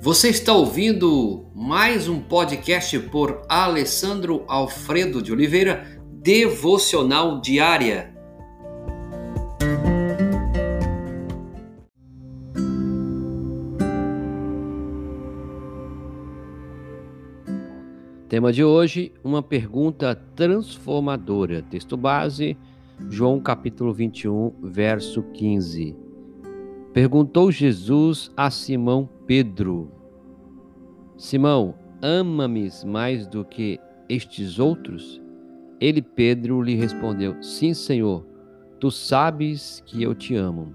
Você está ouvindo mais um podcast por Alessandro Alfredo de Oliveira, Devocional Diária. Tema de hoje: uma pergunta transformadora. Texto base, João capítulo 21, verso 15. Perguntou Jesus a Simão Pedro: Simão, ama-me mais do que estes outros? Ele, Pedro, lhe respondeu: Sim, Senhor, tu sabes que eu te amo.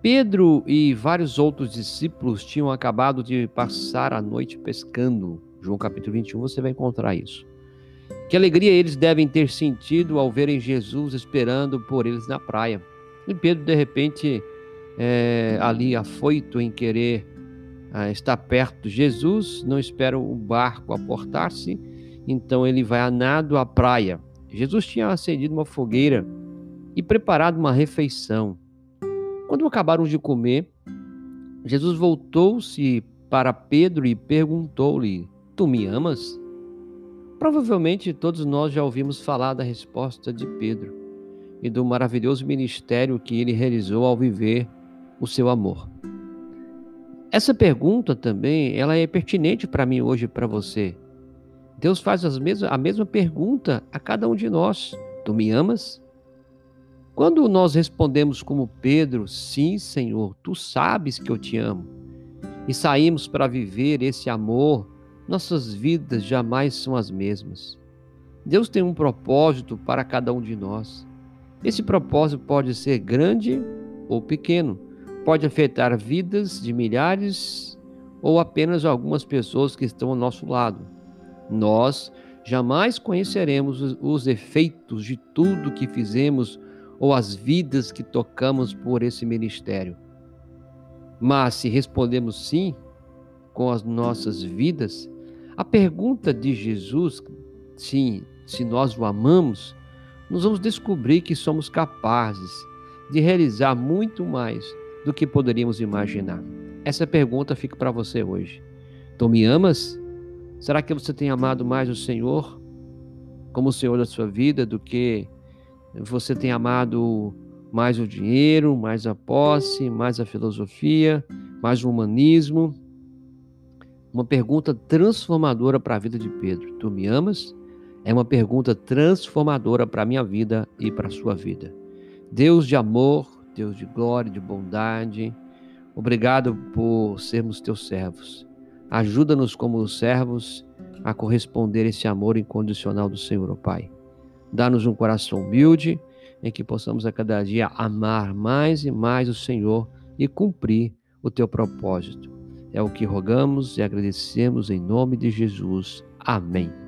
Pedro e vários outros discípulos tinham acabado de passar a noite pescando. João capítulo 21, você vai encontrar isso. Que alegria eles devem ter sentido ao verem Jesus esperando por eles na praia. E Pedro, de repente, é, ali afoito em querer é, estar perto de Jesus, não espera o barco aportar-se então ele vai a nado à praia. Jesus tinha acendido uma fogueira e preparado uma refeição. Quando acabaram de comer, Jesus voltou-se para Pedro e perguntou-lhe: Tu me amas? Provavelmente todos nós já ouvimos falar da resposta de Pedro e do maravilhoso ministério que ele realizou ao viver o seu amor. Essa pergunta também, ela é pertinente para mim hoje e para você. Deus faz as mesmas, a mesma pergunta a cada um de nós: Tu me amas? Quando nós respondemos como Pedro, sim, Senhor, tu sabes que eu te amo, e saímos para viver esse amor, nossas vidas jamais são as mesmas. Deus tem um propósito para cada um de nós. Esse propósito pode ser grande ou pequeno, pode afetar vidas de milhares ou apenas algumas pessoas que estão ao nosso lado. Nós jamais conheceremos os efeitos de tudo que fizemos ou as vidas que tocamos por esse ministério. Mas se respondemos sim com as nossas vidas, a pergunta de Jesus, sim, se nós o amamos, nós vamos descobrir que somos capazes de realizar muito mais do que poderíamos imaginar. Essa pergunta fica para você hoje. Tu me amas? Será que você tem amado mais o Senhor como o Senhor da sua vida do que você tem amado mais o dinheiro, mais a posse, mais a filosofia, mais o humanismo? Uma pergunta transformadora para a vida de Pedro. Tu me amas? É uma pergunta transformadora para a minha vida e para a sua vida. Deus de amor, Deus de glória, de bondade, obrigado por sermos teus servos. Ajuda-nos como servos a corresponder esse amor incondicional do Senhor, ó Pai. Dá-nos um coração humilde em que possamos a cada dia amar mais e mais o Senhor e cumprir o teu propósito. É o que rogamos e agradecemos em nome de Jesus. Amém.